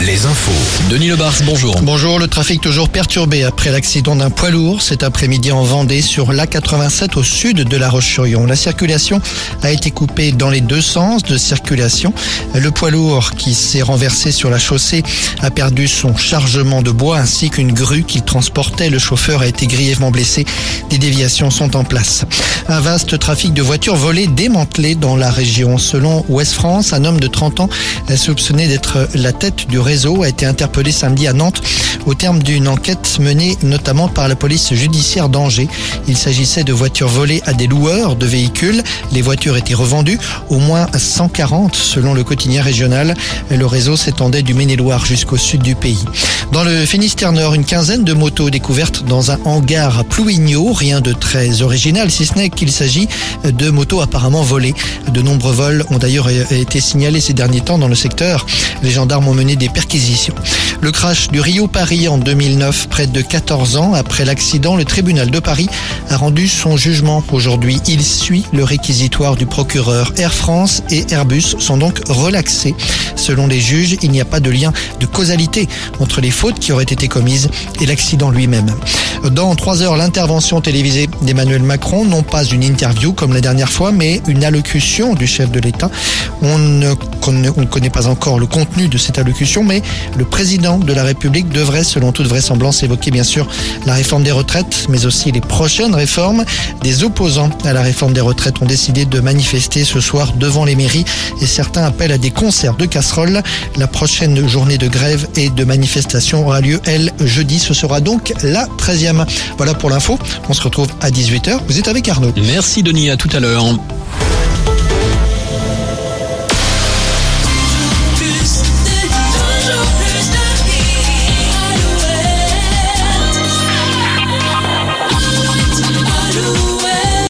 les infos. Denis Lebars, bonjour. Bonjour, le trafic toujours perturbé après l'accident d'un poids lourd cet après-midi en Vendée sur l'A87 au sud de La Roche-sur-Yon. La circulation a été coupée dans les deux sens de circulation. Le poids lourd qui s'est renversé sur la chaussée a perdu son chargement de bois ainsi qu'une grue qu'il transportait. Le chauffeur a été grièvement blessé. Des déviations sont en place. Un vaste trafic de voitures volées démantelé dans la région. Selon Ouest France, un homme de 30 ans soupçonné d'être la tête du réseau a été interpellé samedi à Nantes au terme d'une enquête menée notamment par la police judiciaire d'Angers. Il s'agissait de voitures volées à des loueurs de véhicules. Les voitures étaient revendues, au moins 140 selon le quotidien régional. Le réseau s'étendait du Maine-et-Loire jusqu'au sud du pays. Dans le Finistère Nord, une quinzaine de motos découvertes dans un hangar à Plouigneau. Rien de très original, si ce n'est qu'il s'agit de motos apparemment volées. De nombreux vols ont d'ailleurs été signalés ces derniers temps dans le secteur. Les gendarmes ont mené des perquisitions. Le crash du Rio Paris en 2009, près de 14 ans après l'accident, le tribunal de Paris a rendu son jugement aujourd'hui. Il suit le réquisitoire du procureur. Air France et Airbus sont donc relaxés. Selon les juges, il n'y a pas de lien de causalité entre les fautes qui auraient été commises et l'accident lui-même. Dans trois heures, l'intervention télévisée d'Emmanuel Macron, non pas une interview comme la dernière fois, mais une allocution du chef de l'État. On ne, connaît pas encore le contenu de cette mais le président de la République devrait, selon toute vraisemblance, évoquer bien sûr la réforme des retraites, mais aussi les prochaines réformes. Des opposants à la réforme des retraites ont décidé de manifester ce soir devant les mairies et certains appellent à des concerts de casseroles. La prochaine journée de grève et de manifestation aura lieu, elle, jeudi. Ce sera donc la 13e. Voilà pour l'info. On se retrouve à 18h. Vous êtes avec Arnaud. Merci Denis, à tout à l'heure.